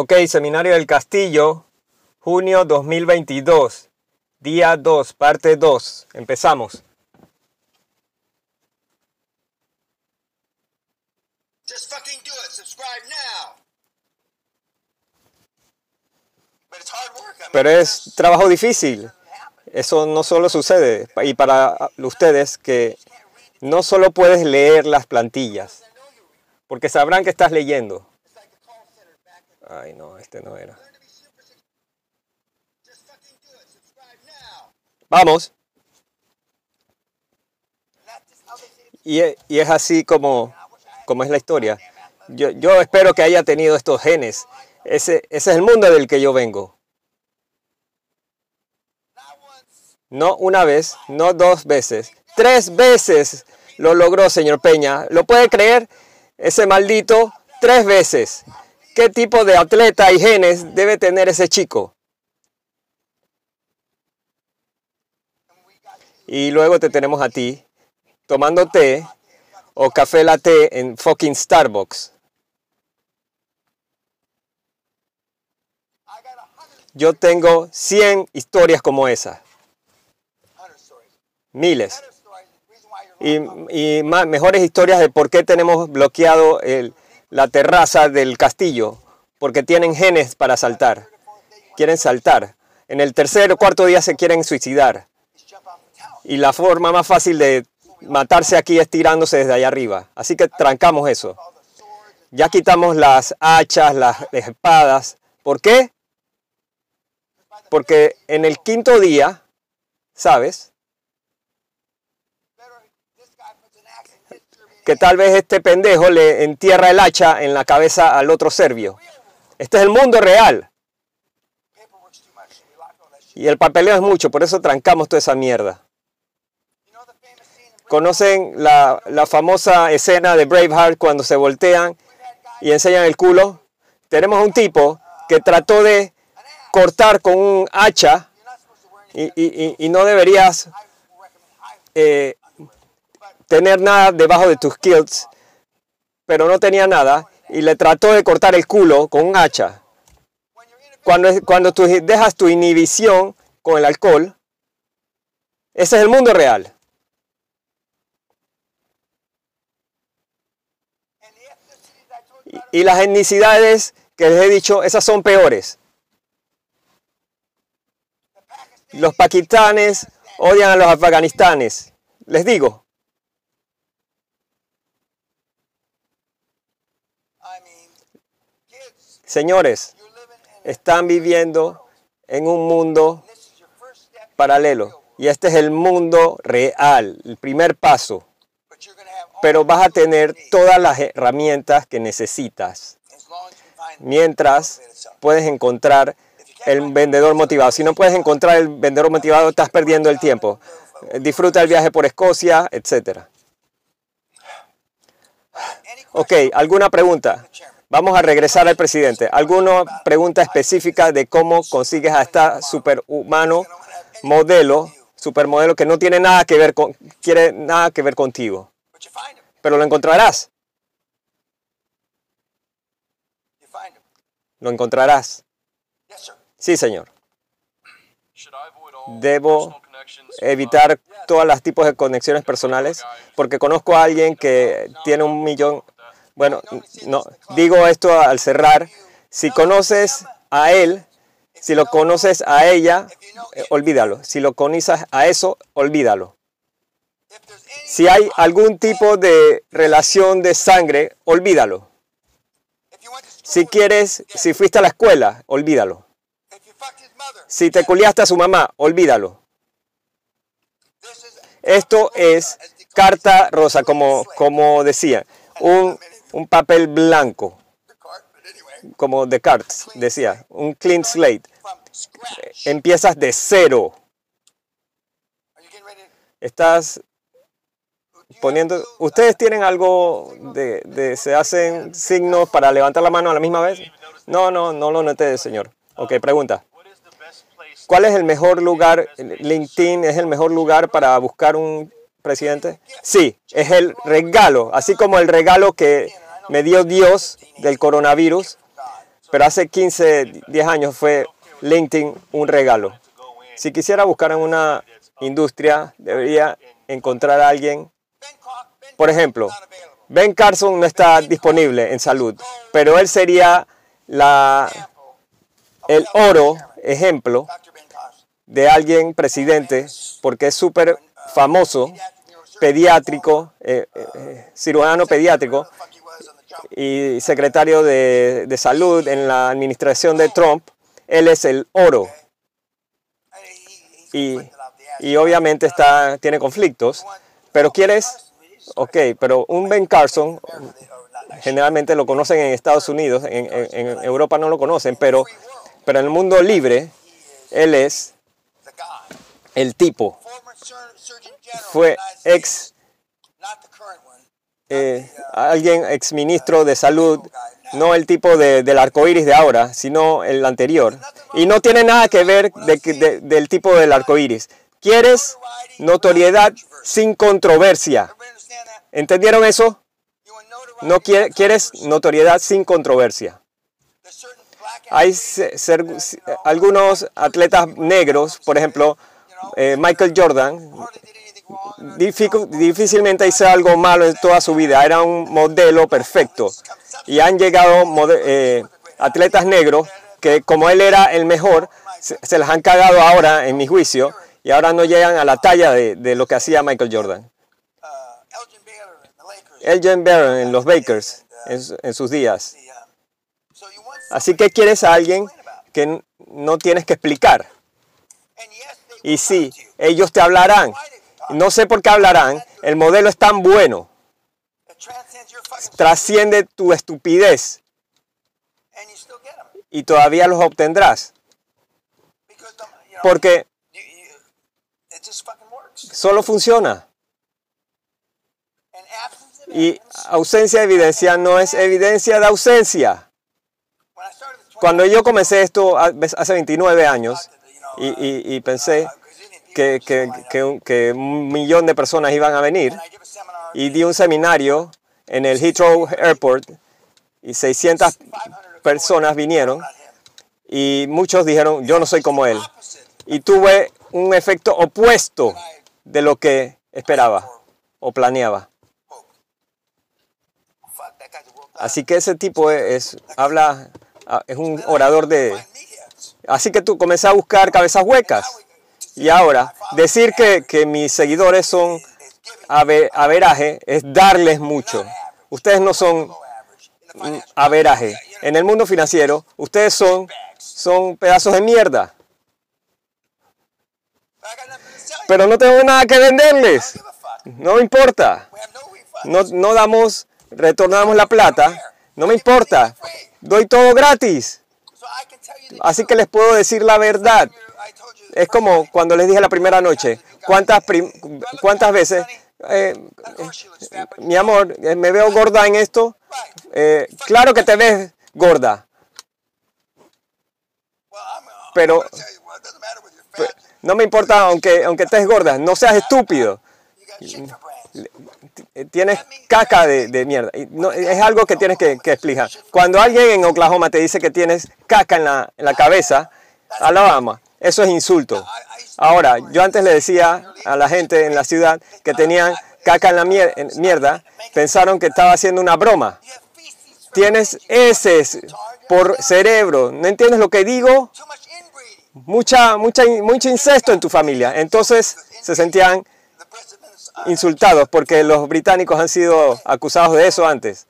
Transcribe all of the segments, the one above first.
Ok, Seminario del Castillo, junio 2022, día 2, parte 2. Empezamos. Just fucking do it. Subscribe now. But it's hard work. I mean, Pero es trabajo difícil. Eso no solo sucede. Y para ustedes que no solo puedes leer las plantillas, porque sabrán que estás leyendo. Ay, no, este no era. Vamos. Y e- es así como, es la historia. Yo, yo espero que haya tenido estos genes. Ese, ese es el mundo del que yo vengo. No una vez, no dos veces. Tres veces lo logró, señor Peña. ¿Lo puede creer? Ese maldito, tres veces. ¿Qué tipo de atleta y genes debe tener ese chico? Y luego te tenemos a ti tomando té o café latte en fucking Starbucks. Yo tengo 100 historias como esa. hundred stories. Miles. Y, y más, mejores historias de por qué tenemos bloqueado el- la terraza del castillo. Porque tienen genes para saltar. Quieren saltar. En el tercer o cuarto día se quieren suicidar. Y la forma más fácil de matarse aquí es tirándose desde allá arriba. Así que trancamos eso. Ya quitamos las hachas, las espadas. ¿Por qué? Porque en el quinto día, ¿sabes? Que tal vez este pendejo le entierra el hacha en la cabeza al otro serbio. Este es el mundo real. Y el papeleo es mucho, por eso trancamos toda esa mierda. ¿Conocen la, la famosa escena de Braveheart cuando se voltean y enseñan el culo? Tenemos un tipo que trató de cortar con un hacha y, y- y- no deberías eh, tener nada debajo de tus kilts, pero no tenía nada y le trató de cortar el culo con un hacha. Cuando, cuando tú dejas tu inhibición con el alcohol, ese es el mundo real. Y, las etnicidades que les he dicho, esas son peores. Los pakistanes odian a los afganistanes. Les digo, I mean kids señores, están viviendo en un mundo paralelo. Y este es el mundo real, el primer paso. Pero vas a tener todas las herramientas que necesitas. Mientras puedes encontrar el vendedor motivado. Si no puedes encontrar el vendedor motivado, estás perdiendo el tiempo. Disfruta el viaje por Escocia, etc. Ok, ¿alguna pregunta? Vamos a regresar al presidente. ¿Alguna pregunta específica de cómo consigues a esta superhumano modelo, supermodelo que no tiene nada que ver con, quiere nada que ver contigo? Pero lo encontrarás, lo encontrarás. Sí, señor. Debo evitar todos los tipos de conexiones personales porque conozco a alguien que tiene un millón. Bueno, no, digo esto al cerrar. Si conoces a él, si lo conoces a ella, eh, olvídalo. Si lo conoces a eso, olvídalo. Si hay algún tipo de relación de sangre, olvídalo. Si quieres, si fuiste a la escuela, olvídalo. Si te culiaste a su mamá, olvídalo. Esto es carta rosa, como, como decía, un, un papel blanco, como Descartes decía, un clean slate. Empiezas de cero. Estás poniendo... ¿Ustedes tienen algo de, se hacen signos para levantar la mano a la misma vez? No, no, no lo noté, señor. Ok, pregunta. ¿Cuál es el mejor lugar? LinkedIn es el mejor lugar para buscar un presidente. Sí, es el regalo, así como el regalo que me dio Dios del coronavirus, pero hace 15, 10 años fue LinkedIn un regalo. Si quisiera buscar en una industria, debería encontrar a alguien. Por ejemplo. Ben Carson no está disponible en salud, pero él sería la, el oro, ejemplo, de alguien presidente, porque es súper famoso, pediátrico, eh, eh, cirujano pediátrico y secretario de, de salud en la administración de Trump. Él es el oro y, y obviamente está, tiene conflictos, pero quieres, ok, pero un Ben Carson, generalmente lo conocen en Estados Unidos, en, en- en Europa no lo conocen, pero, pero en el mundo libre, él es el tipo. Fue ex, eh, alguien ex ministro de salud, no el tipo de, del arco iris de ahora, sino el anterior. Y no tiene nada que ver de de- del tipo del arco iris. ¿Quieres notoriedad sin controversia? ¿Entendieron eso? No quiere- quieres notoriedad sin controversia. Hay ser- algunos atletas negros, por ejemplo, eh, Michael Jordan, difícilmente hizo algo malo en toda su vida, era un modelo perfecto. Y han llegado eh, atletas negros que como él era el mejor, se, se las han cagado ahora en mi juicio y ahora no llegan a la talla de, de lo que hacía Michael Jordan. Elgin Baron en los Bakers en, en sus días. Así que quieres a alguien que no tienes que explicar. Y sí, ellos te hablarán. No sé por qué hablarán. El modelo es tan bueno. Trasciende tu estupidez y todavía los obtendrás. Porque solo funciona. Y ausencia de evidencia no es evidencia de ausencia. When I started this 20 Cuando yo comencé esto hace 29 años y, pensé que, un, que un millón de personas iban a venir y di un seminario en el Heathrow Airport y 600 500 personas vinieron y muchos dijeron, yo no soy como él. Y tuve un efecto opuesto de lo que esperaba o planeaba. Así que ese tipo es, habla, ah, es un orador de... Así que tú comencé a buscar cabezas huecas. Y ahora, decir que, que mis seguidores son It's giving ave- averaje es darles mucho. Ustedes no son averaje. En el mundo financiero, ustedes son, son pedazos de mierda. Pero no tengo nada que venderles. No me importa. No, no damos, retornamos la plata. No me importa. Doy todo gratis. Así que les puedo decir la verdad. Es como cuando les dije la primera noche, ¿cuántas, cuántas veces, eh, but mi amor, eh, me veo gorda en esto? Eh, claro que te ves gorda, pero no me importa aunque, aunque estés gorda, no seas estúpido. Eh, Tienes caca de, mierda. Y es algo que tienes que, explicar. Cuando alguien en Oklahoma te dice que tienes caca en la, cabeza, Alabama, eso es insulto. Ahora, yo antes le decía a la gente en la ciudad que tenían caca en la mierda, pensaron que estaba haciendo una broma. Tienes heces por cerebro. ¿No entiendes lo que digo? Mucha, mucha, mucho incesto en tu familia. Entonces se sentían insultados porque los británicos han sido acusados de eso antes.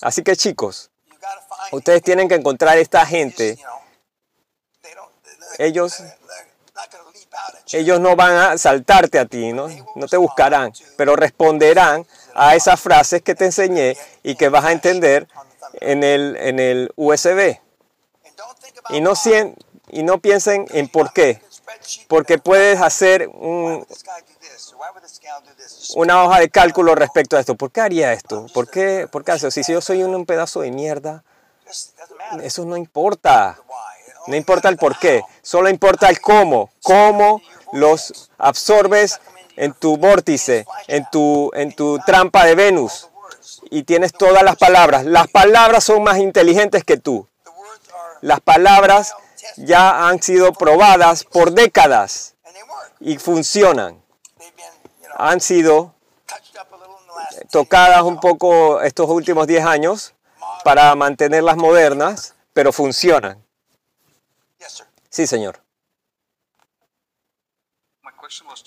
Así que chicos, ustedes tienen que encontrar esta gente. Ellos, ellos no van a saltarte a ti, ¿no? No te buscarán, pero responderán a esas frases que te enseñé y que vas a entender en el, en el USB. Y no, y no piensen en por qué. Porque puedes hacer un, una hoja de cálculo respecto a esto. ¿Por qué haría esto? ¿Por qué, por qué? Si yo soy un, pedazo de mierda, eso no importa. No importa el por qué, solo importa el cómo. Cómo los absorbes en tu vórtice, en tu, en tu trampa de Venus. Y tienes todas las palabras. Las palabras son más inteligentes que tú. Las palabras ya han sido probadas por décadas y funcionan. Last 10 tocadas un poco estos últimos 10 años para mantenerlas modernas, pero funcionan. Sí, señor.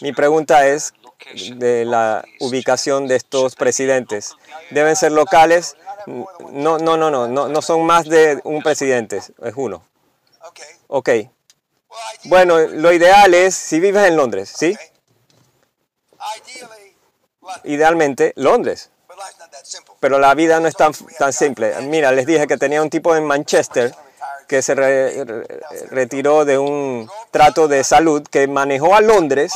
Mi pregunta es de la ubicación de estos presidentes. ¿Deben ser locales? No, no, no, no, no, no son más de un presidente, es uno. Okay. Ok. Bueno, lo ideal es, si vives en Londres, ¿sí? Idealmente, Londres. Pero la vida no es tan, tan simple. Mira, les dije que tenía un tipo en Manchester que se re- re- retiró de un trato de salud que manejó a Londres,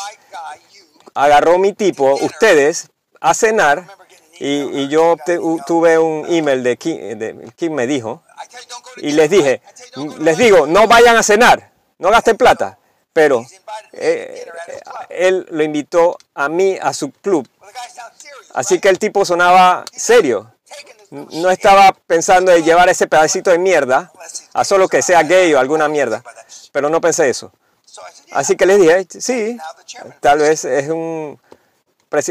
agarró mi tipo, ustedes, a cenar y, yo tuve un email de Kim, de Kim me dijo y les dije, les digo, no vayan a cenar, no gasten plata, pero eh, él lo invitó a mí a su club, así que el tipo sonaba serio. No estaba pensando en llevar ese pedacito de mierda a solo que sea gay o alguna mierda, pero no pensé eso. Así que les dije, sí, tal vez es un,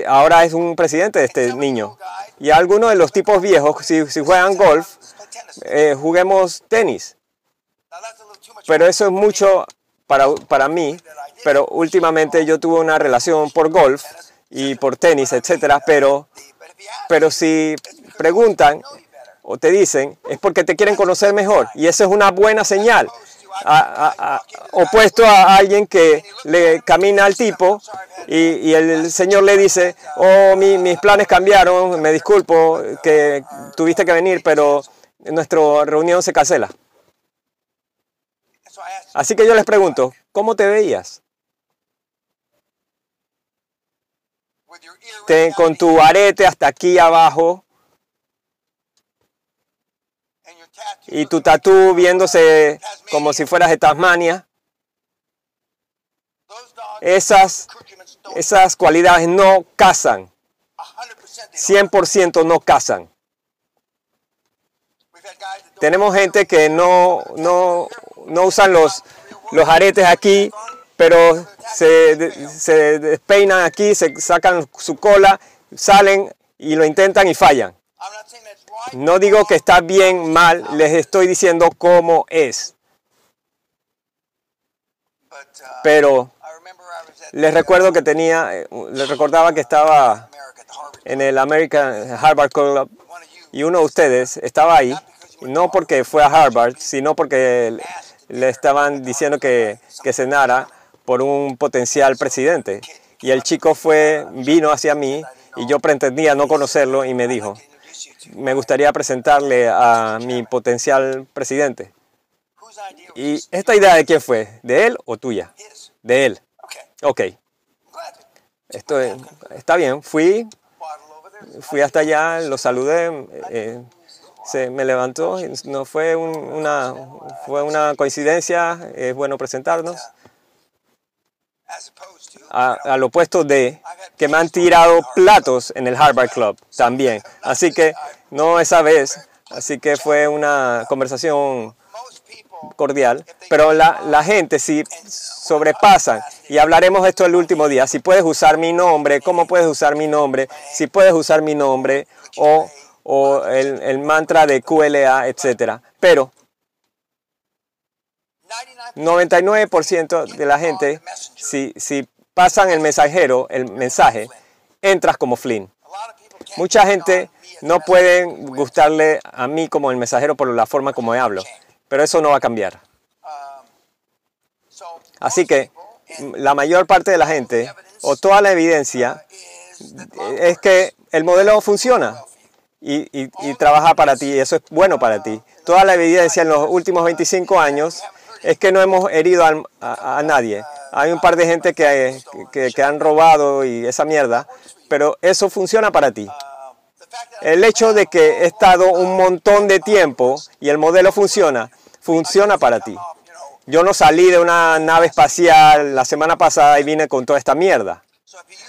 ahora es un presidente de este niño. Y algunos de los tipos viejos, si, si juegan golf, eh, juguemos tenis. Pero eso es mucho para, para mí, pero últimamente yo tuve una relación por golf y por tenis, etcétera, pero, pero si preguntan o te dicen, es porque te quieren conocer mejor. Y eso es una buena señal. A- a- a- opuesto a alguien que le camina al tipo y, y el señor le dice, oh, mi- mis planes cambiaron, me disculpo que tuviste que venir, pero nuestra reunión se cancela. Así que yo les pregunto, ¿cómo te veías? con tu arete hasta aquí abajo y tu tatú viéndose como si fueras de Tasmania. Esas, esas cualidades no casan. 100% they don't. 100% no casan. Tenemos gente que no, no, no usan los, los aretes aquí, pero se, se despeinan aquí, se sacan su cola, salen y lo intentan y fallan. No digo que está bien, mal, les estoy diciendo cómo es. Pero les recuerdo que tenía, les recordaba que estaba en el American Harvard Club y uno de ustedes estaba ahí, no porque fue a Harvard, sino porque le estaban diciendo que, que cenara por un potencial presidente. Y el chico fue, vino hacia mí y yo pretendía no conocerlo y me dijo, me gustaría presentarle a mi potencial presidente. ¿Y esta idea de quién fue? ¿De él o tuya? De él. Ok, esto es- está bien. Fui, fui hasta allá, lo saludé, eh, se me levantó, no fue un- una, fue una coincidencia, es bueno presentarnos, a- al opuesto de que me han tirado platos en el Harvard Club también. Así que no esa vez, así que fue una conversación cordial, pero la, la gente si sobrepasan, y hablaremos de esto el último día, si puedes usar mi nombre, cómo puedes usar mi nombre, si puedes usar mi nombre, o, o el, el mantra de QLA, etcétera. Pero 99 99% de la gente, si, si pasan el mensajero, el mensaje, entras como Flynn. Mucha gente no puede gustarle a mí como el mensajero por la forma como hablo, pero eso no va a cambiar. Así que la mayor parte de la gente, o toda la evidencia, es que el modelo funciona y, y- y trabaja para ti, y eso es bueno para ti. Toda la evidencia en los últimos 25 años es que no hemos herido al- a, a nadie. Hay un par de gente que, que, que han robado y esa mierda, pero eso funciona para ti. El hecho de que he estado un montón de tiempo y el modelo funciona, funciona para ti. Yo no salí de una nave espacial la semana pasada y vine con toda esta mierda.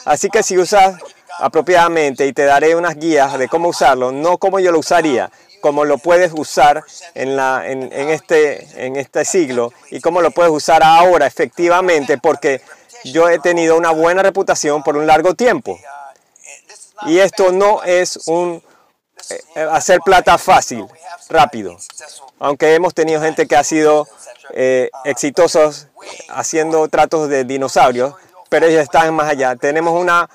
Así que si usas apropiadamente y te daré unas guías de cómo usarlo, no como yo lo usaría, como lo puedes usar en, la, en, este, en este siglo y cómo lo puedes usar ahora efectivamente, porque yo he tenido una buena reputación por un largo tiempo. Y esto no es un eh, hacer plata fácil, rápido. Aunque hemos tenido gente que ha sido eh, exitosos haciendo tratos de dinosaurios, pero ellos están más allá. Tenemos una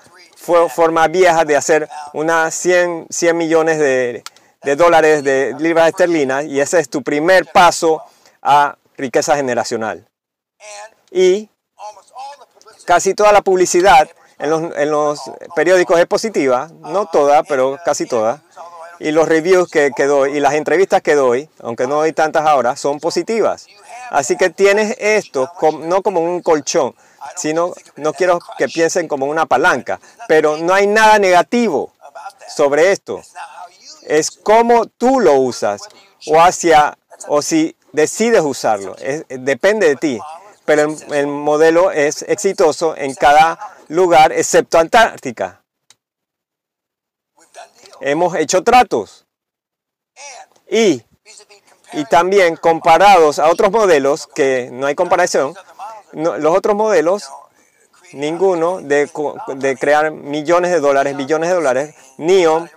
fo- forma vieja de hacer unas 100, 100 millones de, de dólares de libras esterlinas y ese es tu primer paso a riqueza generacional. Y casi toda la publicidad en los, en los periódicos es positiva, no toda, pero casi toda. Y los reviews que, que doy y las entrevistas que doy, aunque no doy tantas ahora, son positivas. Así que tienes esto no como un colchón, sino no quiero que piensen como una palanca, pero no hay nada negativo sobre esto. Es cómo tú lo usas o hacia o si decides usarlo. Depende de ti. Pero el, el modelo es exitoso en cada lugar excepto Antártica. Hemos hecho tratos y y también comparados a otros modelos que no hay comparación, no- los otros modelos, ninguno de, de crear millones de dólares, billones de dólares, NEOM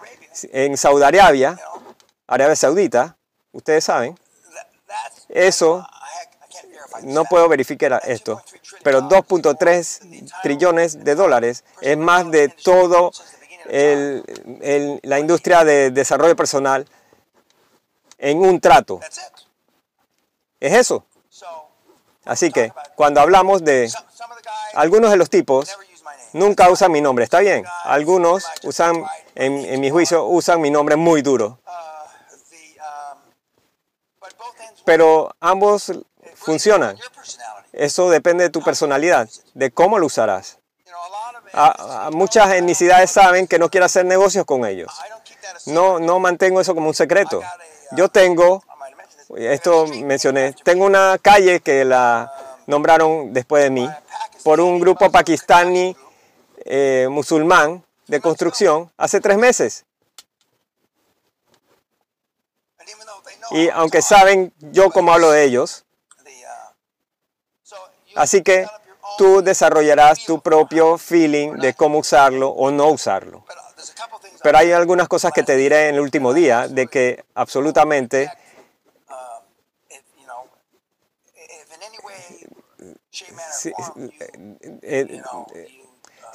en Saudi Arabia, Arabia Saudita, ustedes saben, eso no puedo verificar esto, pero 2.3 trillones de dólares es más de todo el- la industria de desarrollo personal en un trato. Es eso. Así que cuando hablamos de algunos de los tipos, nunca usan mi nombre, está bien. Algunos usan, en, mi juicio, usan mi nombre muy duro. Pero ambos funcionan. Eso depende de tu personalidad, de cómo lo usarás. Muchas etnicidades saben que no quiero hacer negocios con ellos. No, no mantengo eso como un secreto. Yo tengo, esto mencioné, tengo una calle que la nombraron después de mí por un grupo pakistaní eh, musulmán de construcción hace tres meses. Y aunque saben yo cómo hablo de ellos, así que tú desarrollarás tu propio feeling de cómo usarlo o no usarlo. Pero hay algunas cosas que te diré en el último día de que absolutamente, si, eh, uh,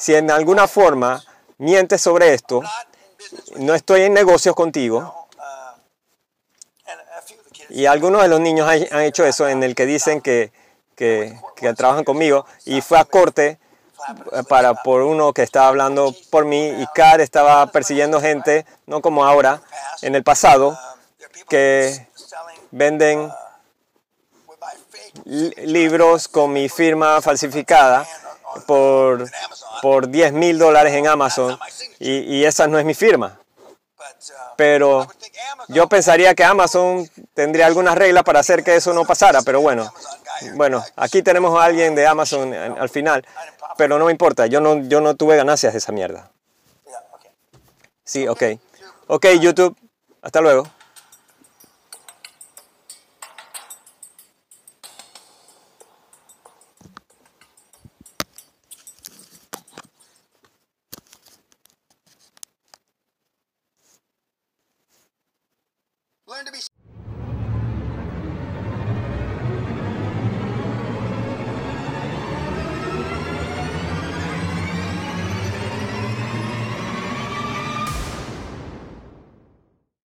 en alguna forma mientes sobre esto, no estoy en negocios contigo, uh, y algunos de los niños han, hecho eso en el que dicen que, que, que trabajan conmigo, y fue a corte para por uno que estaba hablando por mí, y Car estaba persiguiendo gente, no como ahora, en el pasado, um, que selling venden libros con mi firma falsificada por, por 10 mil dólares en Amazon y, y esa no es mi firma. Pero yo pensaría que Amazon tendría algunas reglas para hacer que eso no pasara, pero bueno, bueno, aquí tenemos a alguien de Amazon al al final, pero no me importa, yo no, yo no tuve ganancias de esa mierda. Sí, ok. Ok, YouTube, hasta luego.